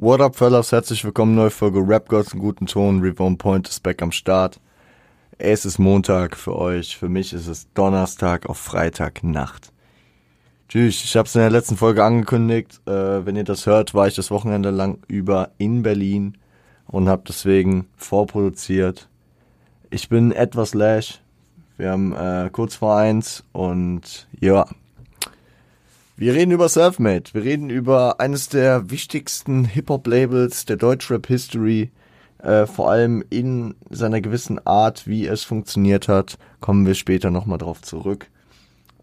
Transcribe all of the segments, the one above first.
What up, fellas? Herzlich willkommen, neue Folge Rap Gods in guten Ton. Reborn Point ist back am Start. Es ist Montag für euch. Für mich ist es Donnerstag auf Freitagnacht. Tschüss, ich habe es in der letzten Folge angekündigt. Äh, wenn ihr das hört, war ich das Wochenende lang über in Berlin und habe deswegen vorproduziert. Ich bin etwas lash. Wir haben äh, kurz vor eins und ja, wir reden über Selfmade. Wir reden über eines der wichtigsten Hip-Hop-Labels der Deutschrap-History. Äh, vor allem in seiner gewissen Art, wie es funktioniert hat, kommen wir später nochmal drauf zurück.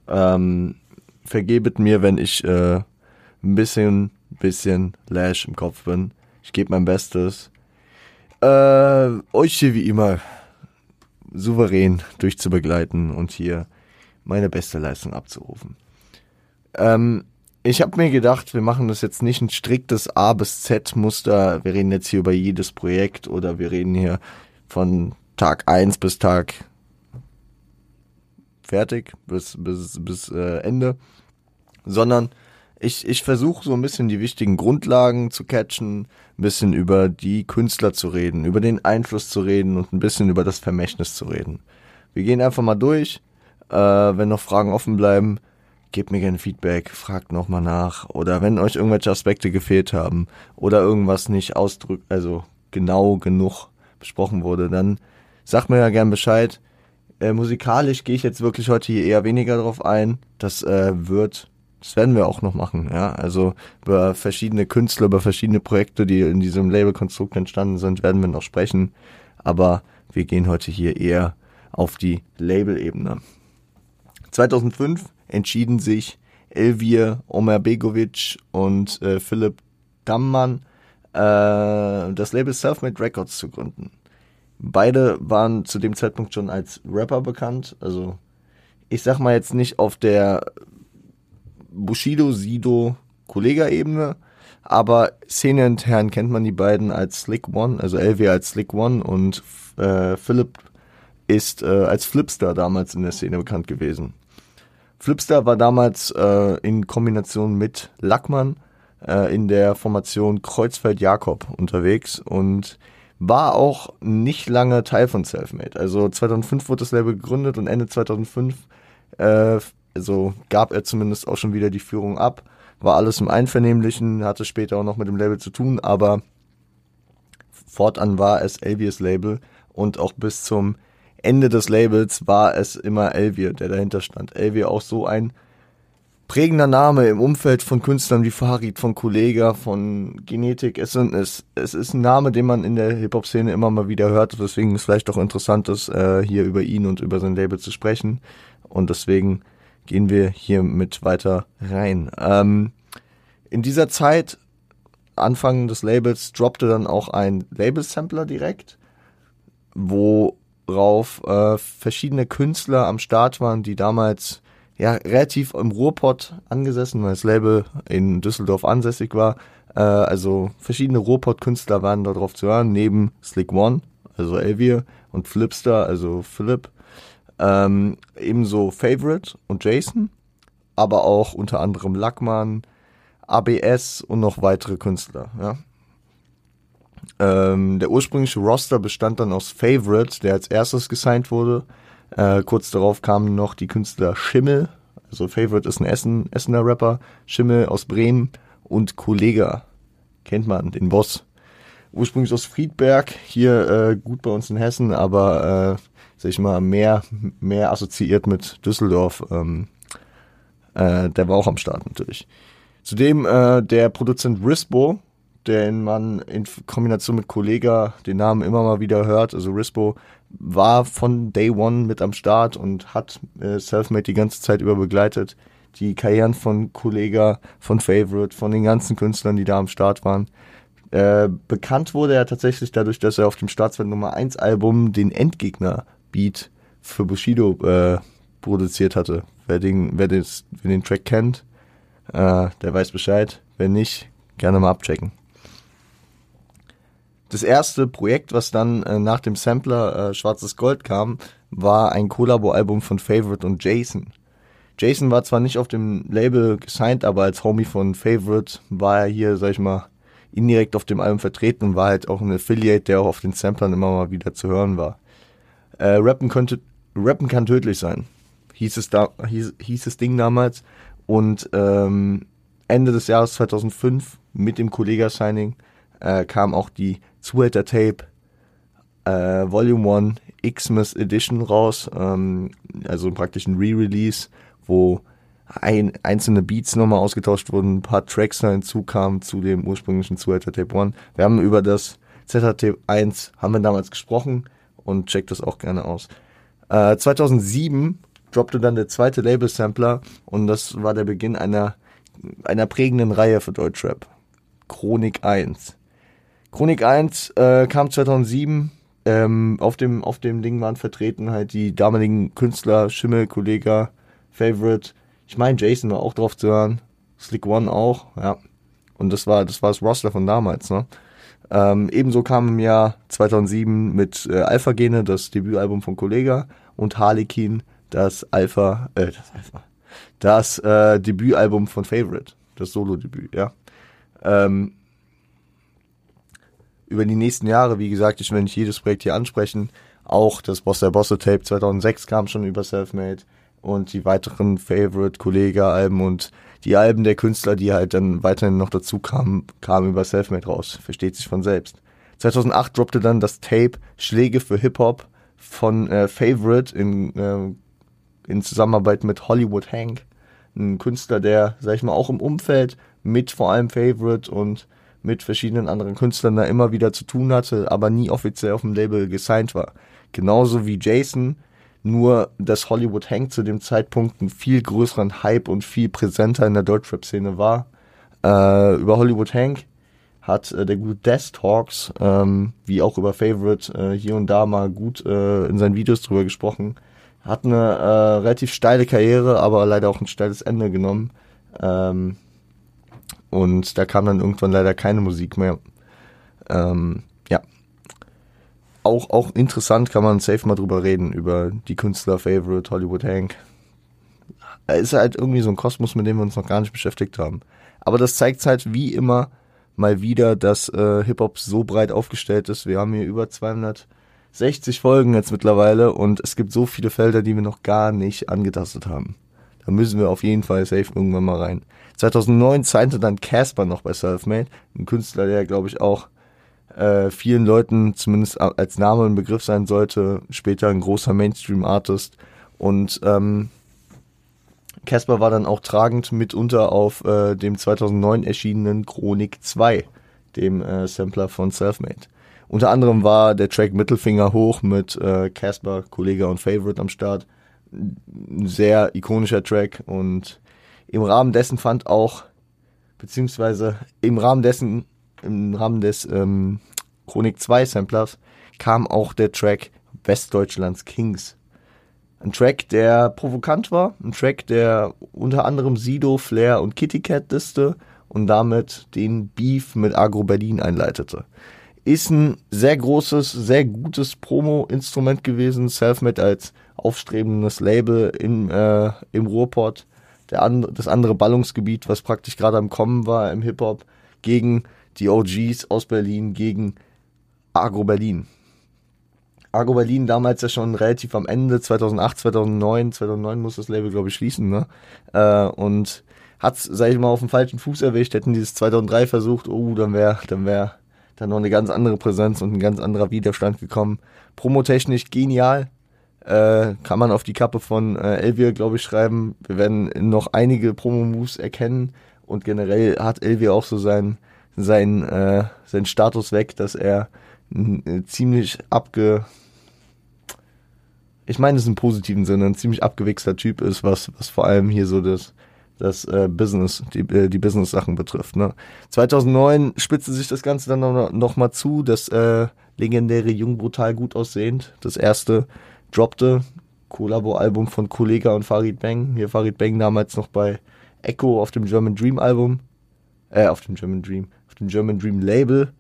Ähm, vergebet mir, wenn ich äh, ein bisschen, bisschen Lash im Kopf bin. Ich gebe mein Bestes. Äh, euch hier wie immer souverän durchzubegleiten und hier meine beste Leistung abzurufen. Ähm, ich habe mir gedacht, wir machen das jetzt nicht ein striktes A bis Z Muster. Wir reden jetzt hier über jedes Projekt oder wir reden hier von Tag 1 bis Tag fertig, bis, bis, bis äh, Ende. Sondern ich, ich versuche so ein bisschen die wichtigen Grundlagen zu catchen, ein bisschen über die Künstler zu reden, über den Einfluss zu reden und ein bisschen über das Vermächtnis zu reden. Wir gehen einfach mal durch. Äh, wenn noch Fragen offen bleiben, gebt mir gerne Feedback, fragt nochmal nach. Oder wenn euch irgendwelche Aspekte gefehlt haben oder irgendwas nicht ausdrückt, also genau genug besprochen wurde, dann sagt mir ja gern Bescheid. Äh, musikalisch gehe ich jetzt wirklich heute hier eher weniger drauf ein. Das äh, wird, das werden wir auch noch machen, ja. Also über verschiedene Künstler, über verschiedene Projekte, die in diesem Labelkonstrukt entstanden sind, werden wir noch sprechen. Aber wir gehen heute hier eher auf die Label-Ebene. 2005 entschieden sich Elvir Omerbegovic und äh, Philipp Dammmann äh, das Label Selfmade Records zu gründen. Beide waren zu dem Zeitpunkt schon als Rapper bekannt, also ich sag mal jetzt nicht auf der Bushido, Sido, Kollega-Ebene, aber Szene intern kennt man die beiden als Slick One, also Elvia als Slick One und äh, Philipp ist äh, als Flipstar damals in der Szene bekannt gewesen. Flipstar war damals äh, in Kombination mit Lackmann äh, in der Formation Kreuzfeld-Jakob unterwegs und war auch nicht lange Teil von Selfmade. Also 2005 wurde das Label gegründet und Ende 2005 äh, also gab er zumindest auch schon wieder die Führung ab. War alles im Einvernehmlichen, hatte später auch noch mit dem Label zu tun, aber fortan war es Elvias Label und auch bis zum Ende des Labels war es immer Elvier, der dahinter stand. Elvier auch so ein prägender Name im Umfeld von Künstlern wie Farid, von Kollega, von Genetik. Es, es, es ist ein Name, den man in der Hip-Hop-Szene immer mal wieder hört. Deswegen ist es vielleicht auch interessant, ist, äh, hier über ihn und über sein Label zu sprechen. Und deswegen gehen wir hier mit weiter rein. Ähm, in dieser Zeit, Anfang des Labels, droppte dann auch ein Label-Sampler direkt, wo worauf äh, verschiedene Künstler am Start waren, die damals ja relativ im Ruhrpott angesessen, weil das Label in Düsseldorf ansässig war. Äh, also verschiedene Ruhrpott-Künstler waren da drauf zu hören, neben Slick One, also Elvier, und Flipster, also Philipp. Ähm, ebenso Favorite und Jason, aber auch unter anderem Lackmann, ABS und noch weitere Künstler. Ja. Ähm, der ursprüngliche Roster bestand dann aus Favorite, der als erstes gesigned wurde. Äh, kurz darauf kamen noch die Künstler Schimmel, also Favorite ist ein Essen, Essener Rapper, Schimmel aus Bremen und Kollega, kennt man, den Boss. Ursprünglich aus Friedberg, hier äh, gut bei uns in Hessen, aber äh, sag ich mal, mehr, mehr assoziiert mit Düsseldorf. Ähm, äh, der war auch am Start natürlich. Zudem äh, der Produzent Rispo, den man in Kombination mit Kollega den Namen immer mal wieder hört. Also Rispo war von Day One mit am Start und hat äh, Selfmade die ganze Zeit über begleitet. Die Karrieren von Kollega, von Favorite, von den ganzen Künstlern, die da am Start waren. Äh, bekannt wurde er tatsächlich dadurch, dass er auf dem Staatswert Nummer 1 Album den Endgegner Beat für Bushido äh, produziert hatte. Wer den, wer, des, wer den Track kennt, äh, der weiß Bescheid. Wer nicht, gerne mal abchecken das erste Projekt, was dann äh, nach dem Sampler äh, Schwarzes Gold kam, war ein Kollabo-Album von Favorite und Jason. Jason war zwar nicht auf dem Label gesigned, aber als Homie von Favorite war er hier, sag ich mal, indirekt auf dem Album vertreten und war halt auch ein Affiliate, der auch auf den Samplern immer mal wieder zu hören war. Äh, Rappen, könnte, Rappen kann tödlich sein, hieß es, da, hieß, hieß das Ding damals. Und ähm, Ende des Jahres 2005 mit dem Kollega-Signing äh, kam auch die Zuhälter Tape äh, Volume 1 Xmas Edition raus, ähm, also praktisch ein Re-Release, wo ein, einzelne Beats nochmal ausgetauscht wurden, ein paar Tracks da hinzukamen zu dem ursprünglichen Zuhälter Tape 1. Wir haben über das ZHT 1 haben wir damals gesprochen und checkt das auch gerne aus. Äh, 2007 droppte dann der zweite Label-Sampler und das war der Beginn einer, einer prägenden Reihe für Deutschrap. Chronik 1. Chronik 1 äh, kam 2007. Ähm, auf, dem, auf dem Ding waren vertreten halt die damaligen Künstler, Schimmel, Kollega, Favorite. Ich meine, Jason war auch drauf zu hören. Slick One auch, ja. Und das war das war das Roster von damals, ne? Ähm, ebenso kam im Jahr 2007 mit äh, Alpha Gene das Debütalbum von Kollega und Harlequin das Alpha, äh, das Alpha, das äh, Debütalbum von Favorite, das Solo-Debüt, ja. Ähm, über die nächsten Jahre, wie gesagt, ich will nicht jedes Projekt hier ansprechen. Auch das Boss der Bosse Tape 2006 kam schon über Selfmade und die weiteren Favorite Kollega Alben und die Alben der Künstler, die halt dann weiterhin noch dazu kamen, kamen über Selfmade raus. Versteht sich von selbst. 2008 droppte dann das Tape Schläge für Hip Hop von äh, Favorite in, äh, in Zusammenarbeit mit Hollywood Hank. Ein Künstler, der, sag ich mal, auch im Umfeld mit vor allem Favorite und mit verschiedenen anderen Künstlern da immer wieder zu tun hatte, aber nie offiziell auf dem Label gesigned war. Genauso wie Jason, nur dass Hollywood Hank zu dem Zeitpunkt einen viel größeren Hype und viel präsenter in der Deutschrap-Szene war. Äh, über Hollywood Hank hat äh, der gute Death Talks, ähm, wie auch über Favorite, äh, hier und da mal gut äh, in seinen Videos drüber gesprochen. Hat eine äh, relativ steile Karriere, aber leider auch ein steiles Ende genommen. Ähm, und da kam dann irgendwann leider keine Musik mehr. Ähm, ja. Auch, auch interessant kann man safe mal drüber reden, über die Künstler-Favorite Hollywood Hank. Ist halt irgendwie so ein Kosmos, mit dem wir uns noch gar nicht beschäftigt haben. Aber das zeigt halt wie immer mal wieder, dass äh, Hip-Hop so breit aufgestellt ist. Wir haben hier über 260 Folgen jetzt mittlerweile und es gibt so viele Felder, die wir noch gar nicht angetastet haben. Da müssen wir auf jeden Fall safe irgendwann mal rein. 2009 signte dann Casper noch bei Selfmade, ein Künstler, der glaube ich auch äh, vielen Leuten zumindest als Name ein Begriff sein sollte, später ein großer Mainstream-Artist und ähm, Casper war dann auch tragend mitunter auf äh, dem 2009 erschienenen Chronik 2, dem äh, Sampler von Selfmade. Unter anderem war der Track Mittelfinger hoch mit Casper, äh, Kollege und Favorite am Start. Ein sehr ikonischer Track und im Rahmen dessen fand auch, beziehungsweise im Rahmen dessen, im Rahmen des ähm, Chronik 2 Samplers kam auch der Track Westdeutschlands Kings. Ein Track, der provokant war, ein Track, der unter anderem Sido, Flair und Kitty Cat disste und damit den Beef mit Agro Berlin einleitete. Ist ein sehr großes, sehr gutes Promo-Instrument gewesen, Selfmade als aufstrebendes Label im, äh, im Ruhrpott der and, das andere Ballungsgebiet, was praktisch gerade am Kommen war im Hip-Hop, gegen die OGs aus Berlin, gegen Agro Berlin. Agro Berlin damals ja schon relativ am Ende, 2008, 2009, 2009 muss das Label, glaube ich, schließen, ne? Äh, und hat sag ich mal, auf dem falschen Fuß erwischt, hätten die es 2003 versucht, oh, dann wäre dann wäre dann noch eine ganz andere Präsenz und ein ganz anderer Widerstand gekommen. Promotechnisch genial, äh, kann man auf die Kappe von äh, Elvier, glaube ich, schreiben. Wir werden noch einige Promo-Moves erkennen und generell hat Elvier auch so sein, sein, äh, sein Status weg, dass er äh, ziemlich abge... Ich meine es im positiven Sinne, ein ziemlich abgewichster Typ ist, was, was vor allem hier so das, das äh, Business, die, äh, die Business-Sachen betrifft. Ne? 2009 spitzte sich das Ganze dann noch, noch zu, das äh, legendäre Jung brutal gut aussehend, das erste droppte. Kollabo-Album von Kollega und Farid Bang. Hier Farid Bang damals noch bei Echo auf dem German Dream Album, äh, auf dem German Dream, auf dem German Dream Label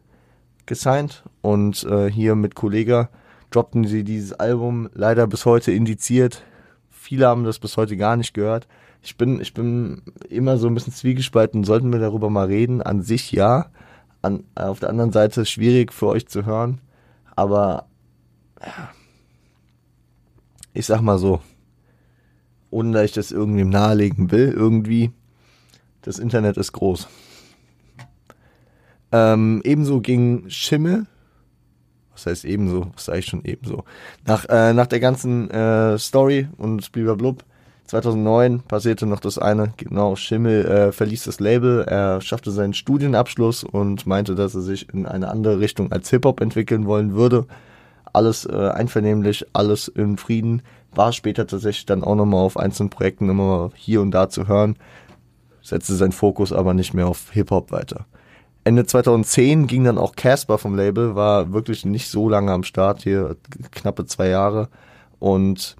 gesigned und äh, hier mit Kollega droppten sie dieses Album leider bis heute indiziert. Viele haben das bis heute gar nicht gehört. Ich bin, ich bin immer so ein bisschen zwiegespalten. Sollten wir darüber mal reden? An sich ja. an, auf der anderen Seite schwierig für euch zu hören, aber ja, ich sag mal so, ohne dass ich das irgendwem nahelegen will, irgendwie, das Internet ist groß. Ähm, ebenso ging Schimmel, was heißt ebenso, was sage ich schon ebenso, nach, äh, nach der ganzen äh, Story und blub 2009 passierte noch das eine, genau, Schimmel äh, verließ das Label, er schaffte seinen Studienabschluss und meinte, dass er sich in eine andere Richtung als Hip-Hop entwickeln wollen würde. Alles äh, einvernehmlich, alles in Frieden, war später tatsächlich dann auch nochmal auf einzelnen Projekten immer hier und da zu hören, setzte seinen Fokus aber nicht mehr auf Hip-Hop weiter. Ende 2010 ging dann auch Casper vom Label, war wirklich nicht so lange am Start, hier knappe zwei Jahre. Und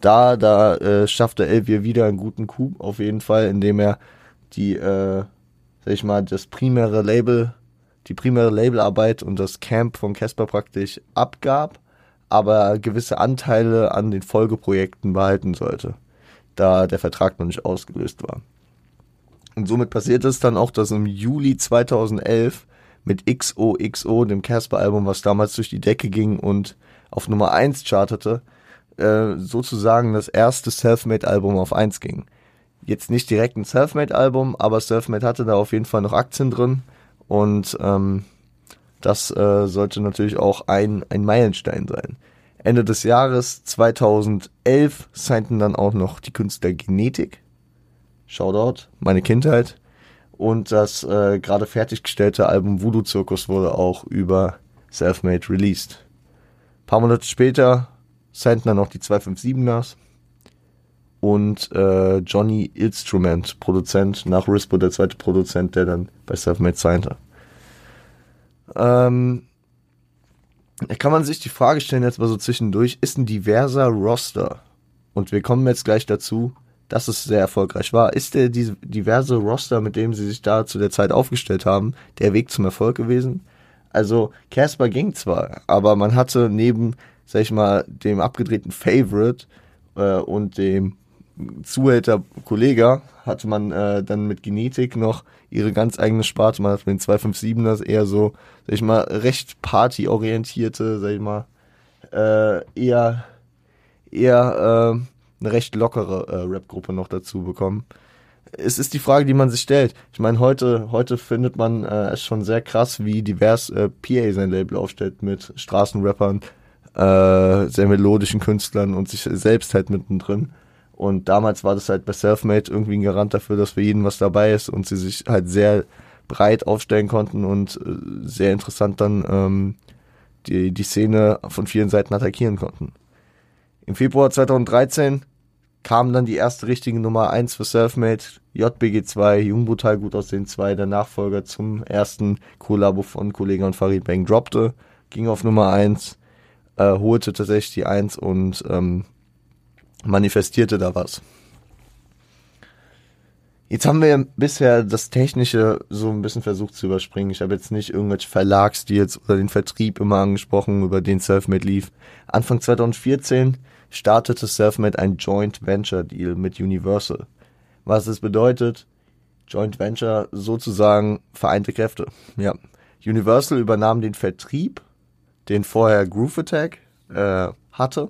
da, da äh, schaffte Elvier wieder einen guten Coup, auf jeden Fall, indem er die, äh, sag ich mal, das primäre Label, die primäre Labelarbeit und das Camp von Casper praktisch abgab, aber gewisse Anteile an den Folgeprojekten behalten sollte, da der Vertrag noch nicht ausgelöst war. Und somit passiert es dann auch, dass im Juli 2011 mit XOXO, dem Casper-Album, was damals durch die Decke ging und auf Nummer 1 chartete, äh, sozusagen das erste Selfmade-Album auf eins ging. Jetzt nicht direkt ein Selfmade-Album, aber Selfmade hatte da auf jeden Fall noch Aktien drin und ähm, das äh, sollte natürlich auch ein, ein Meilenstein sein. Ende des Jahres 2011 signten dann auch noch die Künstler Genetik, Shoutout, meine Kindheit, und das äh, gerade fertiggestellte Album Voodoo Zirkus wurde auch über Selfmade released. Ein paar Monate später signten dann noch die 257ers und äh, Johnny Instrument, Produzent, nach Rispo der zweite Produzent, der dann bei Selfmade signte. Ähm, da kann man sich die Frage stellen, jetzt mal so zwischendurch, ist ein diverser Roster, und wir kommen jetzt gleich dazu, dass es sehr erfolgreich war, ist der diverse Roster, mit dem sie sich da zu der Zeit aufgestellt haben, der Weg zum Erfolg gewesen? Also Casper ging zwar, aber man hatte neben sag ich mal, dem abgedrehten Favorite äh, und dem Zuhälter Kollega hatte man äh, dann mit Genetik noch ihre ganz eigene Sparte. Man hat mit den 257ers eher so, sag ich mal, recht partyorientierte, sag ich mal, äh, eher, eher äh, eine recht lockere äh, Rap-Gruppe noch dazu bekommen. Es ist die Frage, die man sich stellt. Ich meine, heute, heute findet man äh, es schon sehr krass, wie divers äh, PA sein Label aufstellt mit Straßenrappern, äh, sehr melodischen Künstlern und sich selbst halt mittendrin. Und damals war das halt bei Selfmade irgendwie ein Garant dafür, dass für jeden was dabei ist und sie sich halt sehr breit aufstellen konnten und äh, sehr interessant dann ähm, die, die Szene von vielen Seiten attackieren konnten. Im Februar 2013 kam dann die erste richtige Nummer 1 für Selfmade, JBG2, Jungbrutal gut aus den zwei, der Nachfolger zum ersten Kollabo von Kollege und Farid Bang droppte, ging auf Nummer 1 äh, holte tatsächlich die Eins und ähm, manifestierte da was. Jetzt haben wir bisher das Technische so ein bisschen versucht zu überspringen. Ich habe jetzt nicht irgendwelche Verlagsdeals oder den Vertrieb immer angesprochen, über den Selfmade lief. Anfang 2014 startete Selfmade ein Joint Venture Deal mit Universal. Was es bedeutet, Joint Venture sozusagen vereinte Kräfte. Ja. Universal übernahm den Vertrieb den vorher Groove Attack äh, hatte.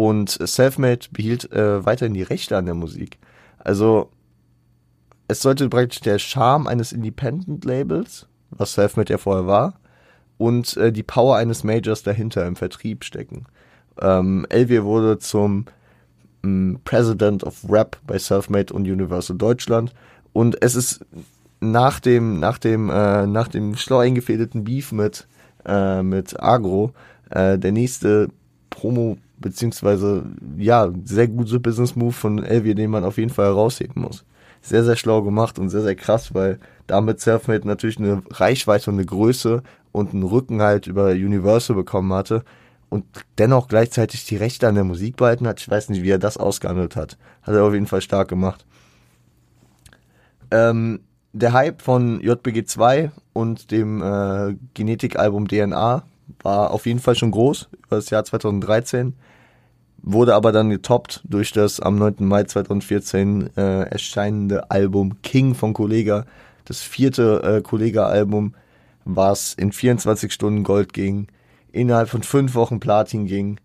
Und Selfmade behielt äh, weiterhin die Rechte an der Musik. Also es sollte praktisch der Charme eines Independent-Labels, was Selfmade ja vorher war, und äh, die Power eines Majors dahinter im Vertrieb stecken. Ähm, Elvier wurde zum ähm, President of Rap bei Selfmade und Universal Deutschland und es ist nach dem nach dem äh, nach dem schlau eingefädelten Beef mit äh, mit Agro äh, der nächste Promo beziehungsweise ja sehr gute Business Move von Elvier, den man auf jeden Fall herausheben muss. Sehr sehr schlau gemacht und sehr sehr krass, weil damit Selfmade natürlich eine Reichweite und eine Größe und einen Rücken halt über Universal bekommen hatte und dennoch gleichzeitig die Rechte an der Musik behalten hat. Ich weiß nicht, wie er das ausgehandelt hat. Hat er auf jeden Fall stark gemacht. Ähm, der Hype von JBG2 und dem äh, Genetikalbum DNA war auf jeden Fall schon groß über das Jahr 2013, wurde aber dann getoppt durch das am 9. Mai 2014 äh, erscheinende Album King von Kollega, das vierte äh, Kollega-Album was in 24 Stunden Gold ging, innerhalb von fünf Wochen Platin ging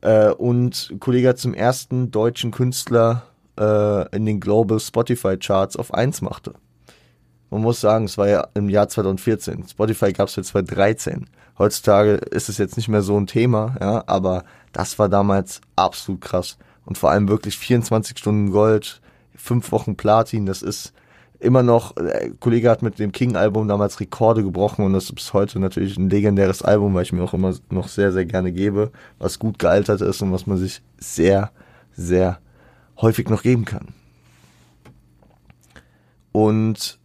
äh, und Kollege hat zum ersten deutschen Künstler äh, in den Global Spotify Charts auf 1 machte. Man muss sagen, es war ja im Jahr 2014. Spotify gab es für 2013. Heutzutage ist es jetzt nicht mehr so ein Thema, ja, aber das war damals absolut krass. Und vor allem wirklich 24 Stunden Gold, fünf Wochen Platin, das ist immer noch, der äh, Kollege hat mit dem King-Album damals Rekorde gebrochen und das ist bis heute natürlich ein legendäres Album, weil ich mir auch immer noch sehr, sehr gerne gebe, was gut gealtert ist und was man sich sehr, sehr häufig noch geben kann. Und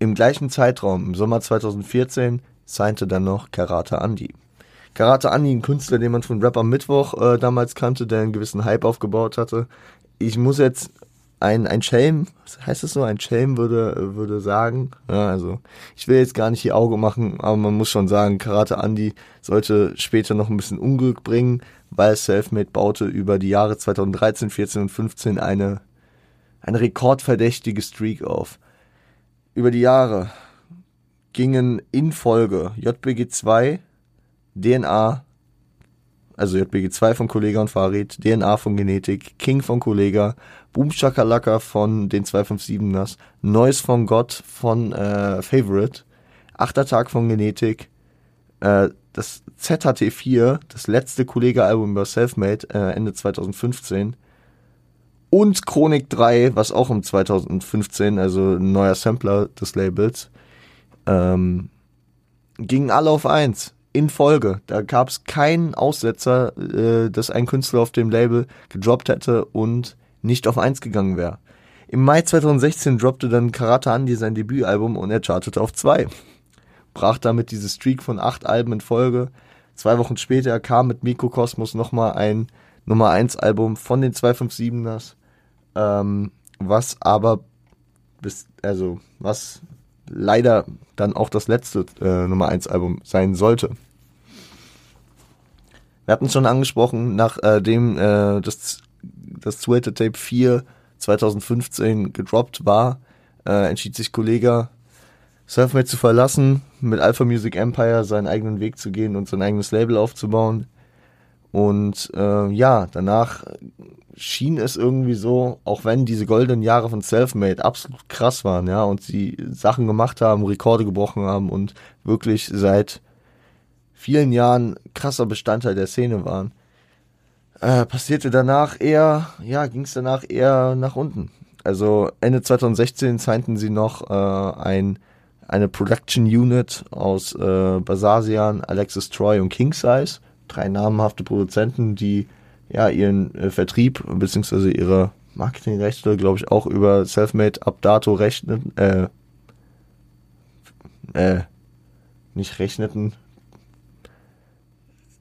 im gleichen Zeitraum, im Sommer 2014, signte dann noch Karate Andy. Karate Andy, ein Künstler, den man von Rapper Mittwoch äh, damals kannte, der einen gewissen Hype aufgebaut hatte. Ich muss jetzt ein, ein Schelm, heißt es so, ein Schelm würde, würde sagen, ja, also ich will jetzt gar nicht die Auge machen, aber man muss schon sagen, Karate Andy sollte später noch ein bisschen Unglück bringen, weil Selfmade baute über die Jahre 2013, 14 und 15 eine, eine rekordverdächtige Streak auf. Über die Jahre gingen in Folge JBG 2, DNA, also JBG 2 von Kollega und Farid, DNA von Genetik, King von Kollega, Boom Shakalaka von den 257ers, Noise von Gott von äh, Favorite, Achter Tag von Genetik, äh, das ZHT4, das letzte Kollege-Album über Selfmade, äh, Ende 2015, und Chronik 3, was auch im 2015, also ein neuer Sampler des Labels, ähm, gingen alle auf eins in Folge. Da gab es keinen Aussetzer, äh, dass ein Künstler auf dem Label gedroppt hätte und nicht auf eins gegangen wäre. Im Mai 2016 droppte dann Karate Andy sein Debütalbum und er chartete auf zwei. Brach damit diese Streak von acht Alben in Folge. Zwei Wochen später kam mit Mikrokosmos nochmal ein Nummer 1 Album von den 257ers, ähm, was aber bis, also, was leider dann auch das letzte äh, Nummer 1 Album sein sollte. Wir hatten es schon angesprochen, nachdem äh, äh, das das zweite Tape 4 2015 gedroppt war, äh, entschied sich Kollega Selfmade zu verlassen, mit Alpha Music Empire seinen eigenen Weg zu gehen und sein eigenes Label aufzubauen. Und äh, ja, danach schien es irgendwie so, auch wenn diese goldenen Jahre von Selfmade absolut krass waren, ja, und sie Sachen gemacht haben, Rekorde gebrochen haben und wirklich seit vielen Jahren krasser Bestandteil der Szene waren, äh, passierte danach eher, ja, ging es danach eher nach unten. Also Ende 2016 signten sie noch äh, ein, eine Production Unit aus äh, Basasian, Alexis Troy und King Size, drei namhafte Produzenten, die ja ihren äh, Vertrieb bzw. ihre Marketingrechte, glaube ich, auch über Selfmade ab dato rechneten, äh, äh, nicht rechneten,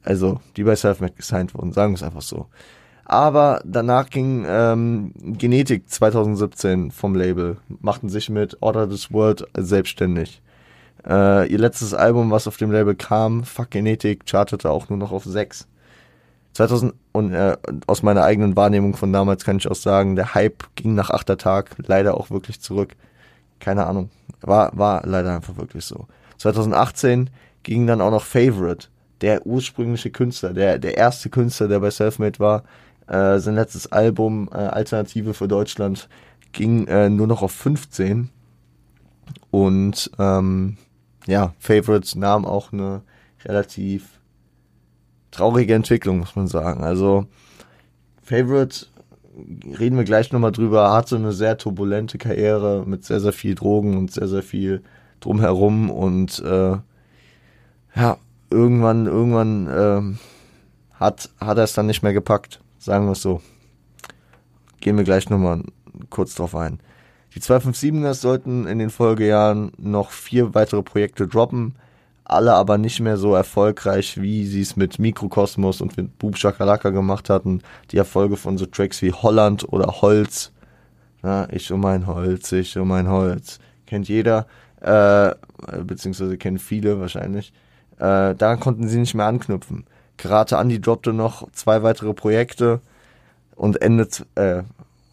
also die bei Selfmade gesigned wurden, sagen wir es einfach so. Aber danach ging ähm, Genetik 2017 vom Label, machten sich mit Order This World selbstständig. Äh, ihr letztes Album, was auf dem Label kam, Fuck Genetik, chartete auch nur noch auf 6. 2000 und äh, aus meiner eigenen Wahrnehmung von damals kann ich auch sagen, der Hype ging nach achter Tag leider auch wirklich zurück. Keine Ahnung, war war leider einfach wirklich so. 2018 ging dann auch noch Favorite der ursprüngliche Künstler, der, der erste Künstler, der bei Selfmade war. Äh, sein letztes Album, äh, Alternative für Deutschland, ging äh, nur noch auf 15. Und ähm, ja, Favorites nahm auch eine relativ traurige Entwicklung, muss man sagen. Also Favorite, reden wir gleich nochmal drüber, hatte eine sehr turbulente Karriere mit sehr, sehr viel Drogen und sehr, sehr viel drumherum und äh, ja, irgendwann, irgendwann ähm, hat, hat er es dann nicht mehr gepackt. Sagen wir es so. Gehen wir gleich nochmal kurz drauf ein. Die 257ers sollten in den Folgejahren noch vier weitere Projekte droppen, alle aber nicht mehr so erfolgreich, wie sie es mit Mikrokosmos und mit Boom Shakalaka gemacht hatten. Die Erfolge von so Tracks wie Holland oder Holz. Na, ich um mein Holz, ich um mein Holz. Kennt jeder, äh, beziehungsweise kennen viele wahrscheinlich. Äh, daran konnten sie nicht mehr anknüpfen. Karate Andy droppte noch zwei weitere Projekte und Ende, äh,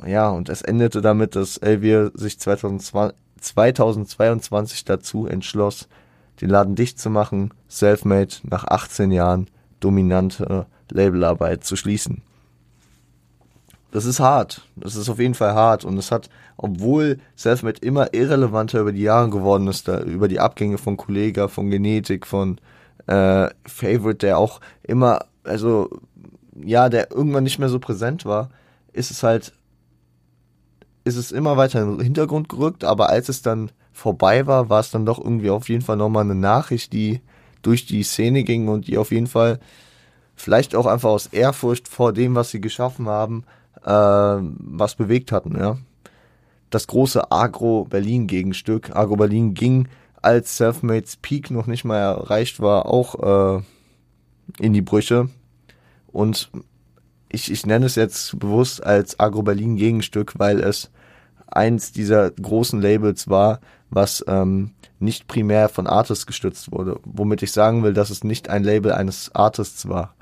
ja, und es endete damit, dass Elvier sich 2020, 2022 dazu entschloss, den Laden dicht zu machen, Selfmade nach 18 Jahren dominante Labelarbeit zu schließen. Das ist hart. Das ist auf jeden Fall hart. Und es hat, obwohl Selfmade immer irrelevanter über die Jahre geworden ist, da, über die Abgänge von Kollega, von Genetik, von äh, Favorite, der auch immer, also ja, der irgendwann nicht mehr so präsent war, ist es halt, ist es immer weiter in den Hintergrund gerückt, aber als es dann vorbei war, war es dann doch irgendwie auf jeden Fall nochmal eine Nachricht, die durch die Szene ging und die auf jeden Fall vielleicht auch einfach aus Ehrfurcht vor dem, was sie geschaffen haben, äh, was bewegt hatten, ja. Das große Agro-Berlin-Gegenstück. Agro-Berlin ging, als Selfmates Peak noch nicht mal erreicht war, auch äh, in die Brüche. Und ich, ich nenne es jetzt bewusst als Agro-Berlin-Gegenstück, weil es eins dieser großen Labels war, was ähm, nicht primär von Artists gestützt wurde. Womit ich sagen will, dass es nicht ein Label eines Artists war.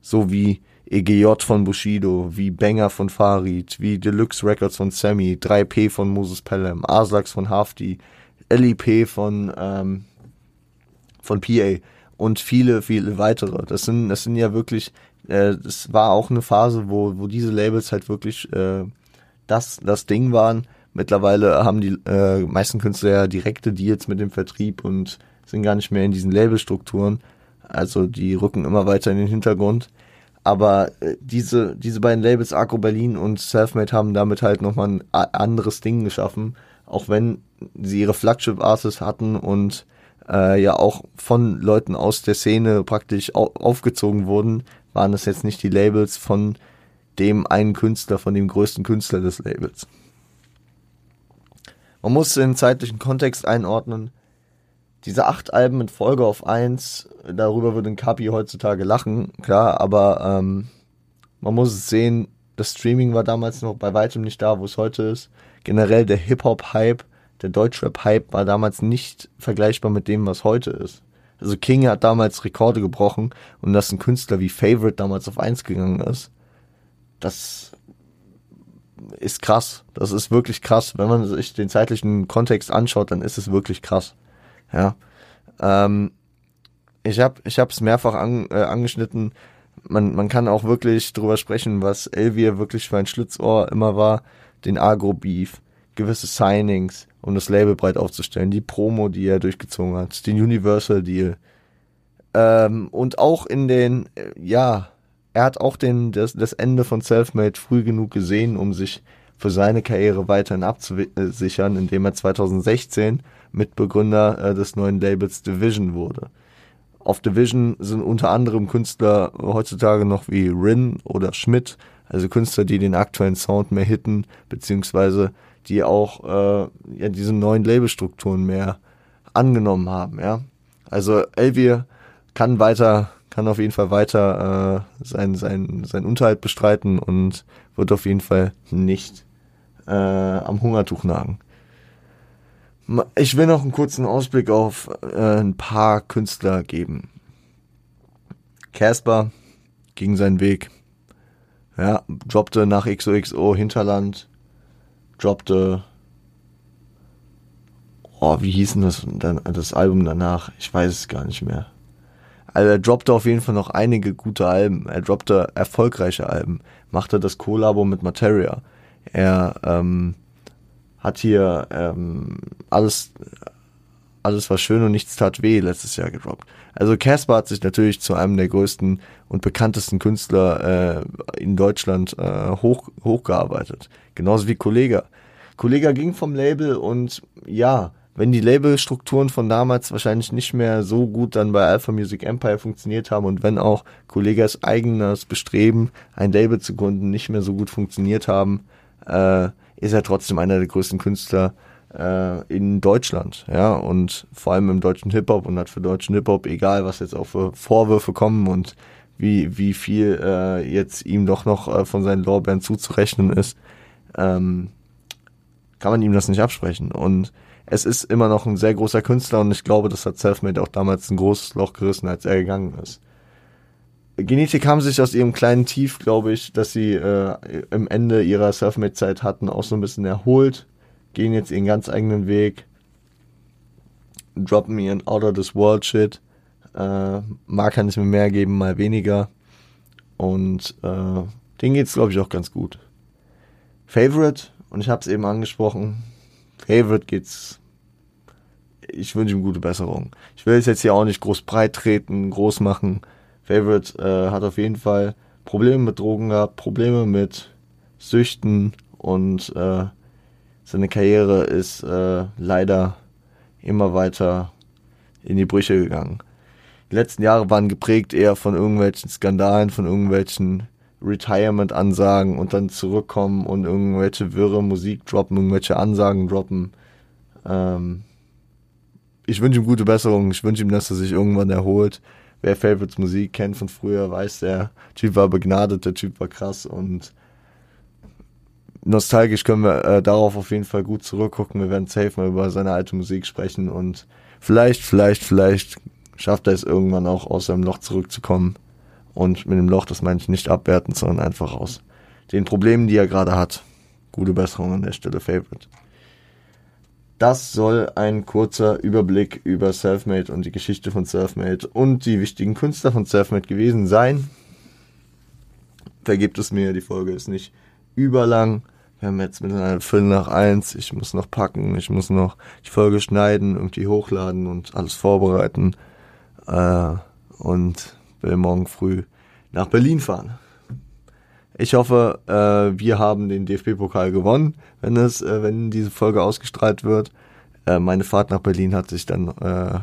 So wie EGJ von Bushido, wie Banger von Farid, wie Deluxe Records von Sammy, 3P von Moses Pelham, Aslax von Hafti, LIP von, ähm, von PA und viele, viele weitere. Das sind, das sind ja wirklich, äh, das war auch eine Phase, wo, wo diese Labels halt wirklich äh, das, das Ding waren. Mittlerweile haben die äh, meisten Künstler ja direkte Deals mit dem Vertrieb und sind gar nicht mehr in diesen Labelstrukturen. Also die rücken immer weiter in den Hintergrund. Aber äh, diese, diese beiden Labels, Arco Berlin und Selfmade, haben damit halt nochmal ein anderes Ding geschaffen. Auch wenn sie ihre Flagship-Artists hatten und äh, ja auch von Leuten aus der Szene praktisch au aufgezogen wurden, waren das jetzt nicht die Labels von dem einen Künstler, von dem größten Künstler des Labels. Man muss den zeitlichen Kontext einordnen. Diese acht Alben in Folge auf eins, darüber würde ein Kapi heutzutage lachen, klar, aber ähm, man muss es sehen, das Streaming war damals noch bei weitem nicht da, wo es heute ist. Generell der Hip-Hop-Hype, der Deutschrap-Hype war damals nicht vergleichbar mit dem, was heute ist. Also King hat damals Rekorde gebrochen und dass ein Künstler wie Favorite damals auf eins gegangen ist, das ist krass. Das ist wirklich krass. Wenn man sich den zeitlichen Kontext anschaut, dann ist es wirklich krass. Ja. Ähm, ich habe ich es mehrfach an, äh, angeschnitten. Man, man kann auch wirklich drüber sprechen, was Elvier wirklich für ein Schlitzohr immer war. Den Agro-Beef, gewisse Signings, um das Label breit aufzustellen, die Promo, die er durchgezogen hat, den Universal-Deal. Ähm, und auch in den, äh, ja, er hat auch den, das, das Ende von Selfmade früh genug gesehen, um sich für seine Karriere weiterhin abzusichern, indem er 2016 Mitbegründer äh, des neuen Labels Division wurde. Auf Division sind unter anderem Künstler heutzutage noch wie Rin oder Schmidt, also Künstler, die den aktuellen Sound mehr hitten, beziehungsweise die auch äh, ja diese neuen Labelstrukturen mehr angenommen haben, ja. Also Elvier kann weiter kann auf jeden Fall weiter äh, sein, sein, sein Unterhalt bestreiten und wird auf jeden Fall nicht äh, am Hungertuch nagen. Ich will noch einen kurzen Ausblick auf äh, ein paar Künstler geben. Casper ging seinen Weg. Ja, droppte nach XOXO Hinterland, droppte Oh, wie hieß denn das, das Album danach? Ich weiß es gar nicht mehr. Also er droppte auf jeden Fall noch einige gute Alben. Er droppte erfolgreiche Alben. Machte das Kollabo mit Materia. Er ähm, hat hier ähm, alles, alles war schön und nichts tat weh letztes Jahr gedroppt. Also Casper hat sich natürlich zu einem der größten und bekanntesten Künstler äh, in Deutschland äh, hoch, hochgearbeitet. Genauso wie Kollega. Kollega ging vom Label und ja, wenn die Labelstrukturen von damals wahrscheinlich nicht mehr so gut dann bei Alpha Music Empire funktioniert haben und wenn auch Kollegas eigenes Bestreben, ein Label zu gründen, nicht mehr so gut funktioniert haben, äh, ist er trotzdem einer der größten Künstler äh, in Deutschland, ja, und vor allem im deutschen Hip-Hop und hat für deutschen Hip-Hop, egal was jetzt auch für Vorwürfe kommen und wie, wie viel äh, jetzt ihm doch noch äh, von seinen Lorbeeren zuzurechnen ist, ähm, kann man ihm das nicht absprechen. Und es ist immer noch ein sehr großer Künstler und ich glaube, das hat Selfmade auch damals ein großes Loch gerissen, als er gegangen ist. Genetik haben sich aus ihrem kleinen Tief, glaube ich, dass sie äh, im Ende ihrer Selfmade-Zeit hatten, auch so ein bisschen erholt, gehen jetzt ihren ganz eigenen Weg, droppen ihren Out of this World Shit. Äh, mal kann es mir mehr geben, mal weniger. Und äh, denen geht's, glaube ich, auch ganz gut. Favorite, und ich habe es eben angesprochen, Favorite geht's. Ich wünsche ihm gute Besserung. Ich will es jetzt hier auch nicht groß breit treten, groß machen. Favorite äh, hat auf jeden Fall Probleme mit Drogen gehabt, Probleme mit Süchten und äh, seine Karriere ist äh, leider immer weiter in die Brüche gegangen. Die letzten Jahre waren geprägt eher von irgendwelchen Skandalen, von irgendwelchen Retirement-Ansagen und dann zurückkommen und irgendwelche wirre Musik droppen, irgendwelche Ansagen droppen. Ähm, ich wünsche ihm gute Besserung. Ich wünsche ihm, dass er sich irgendwann erholt. Wer Favorites Musik kennt von früher, weiß, der Typ war begnadet, der Typ war krass und nostalgisch können wir äh, darauf auf jeden Fall gut zurückgucken. Wir werden safe mal über seine alte Musik sprechen und vielleicht, vielleicht, vielleicht schafft er es irgendwann auch aus seinem Loch zurückzukommen. Und mit dem Loch, das meine ich nicht abwertend, sondern einfach aus den Problemen, die er gerade hat. Gute Besserung an der Stelle, Favorite. Das soll ein kurzer Überblick über Selfmade und die Geschichte von Selfmade und die wichtigen Künstler von Selfmade gewesen sein. Vergebt es mir, die Folge ist nicht überlang. Wir haben jetzt miteinander Viertel nach eins. Ich muss noch packen, ich muss noch die Folge schneiden, irgendwie hochladen und alles vorbereiten. Äh, und will morgen früh nach Berlin fahren. Ich hoffe, äh, wir haben den DFB-Pokal gewonnen, wenn es, äh, wenn diese Folge ausgestrahlt wird. Äh, meine Fahrt nach Berlin hat sich dann äh,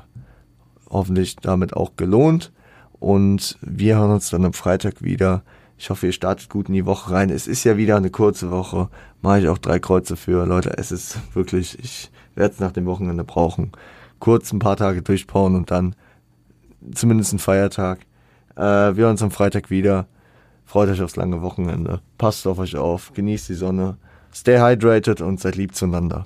hoffentlich damit auch gelohnt. Und wir hören uns dann am Freitag wieder. Ich hoffe, ihr startet gut in die Woche rein. Es ist ja wieder eine kurze Woche. Mache ich auch drei Kreuze für. Leute, es ist wirklich, ich werde es nach dem Wochenende brauchen. Kurz ein paar Tage durchbauen und dann zumindest ein Feiertag. Äh, wir hören uns am Freitag wieder. Freut euch aufs lange Wochenende. Passt auf euch auf. Genießt die Sonne. Stay hydrated und seid lieb zueinander.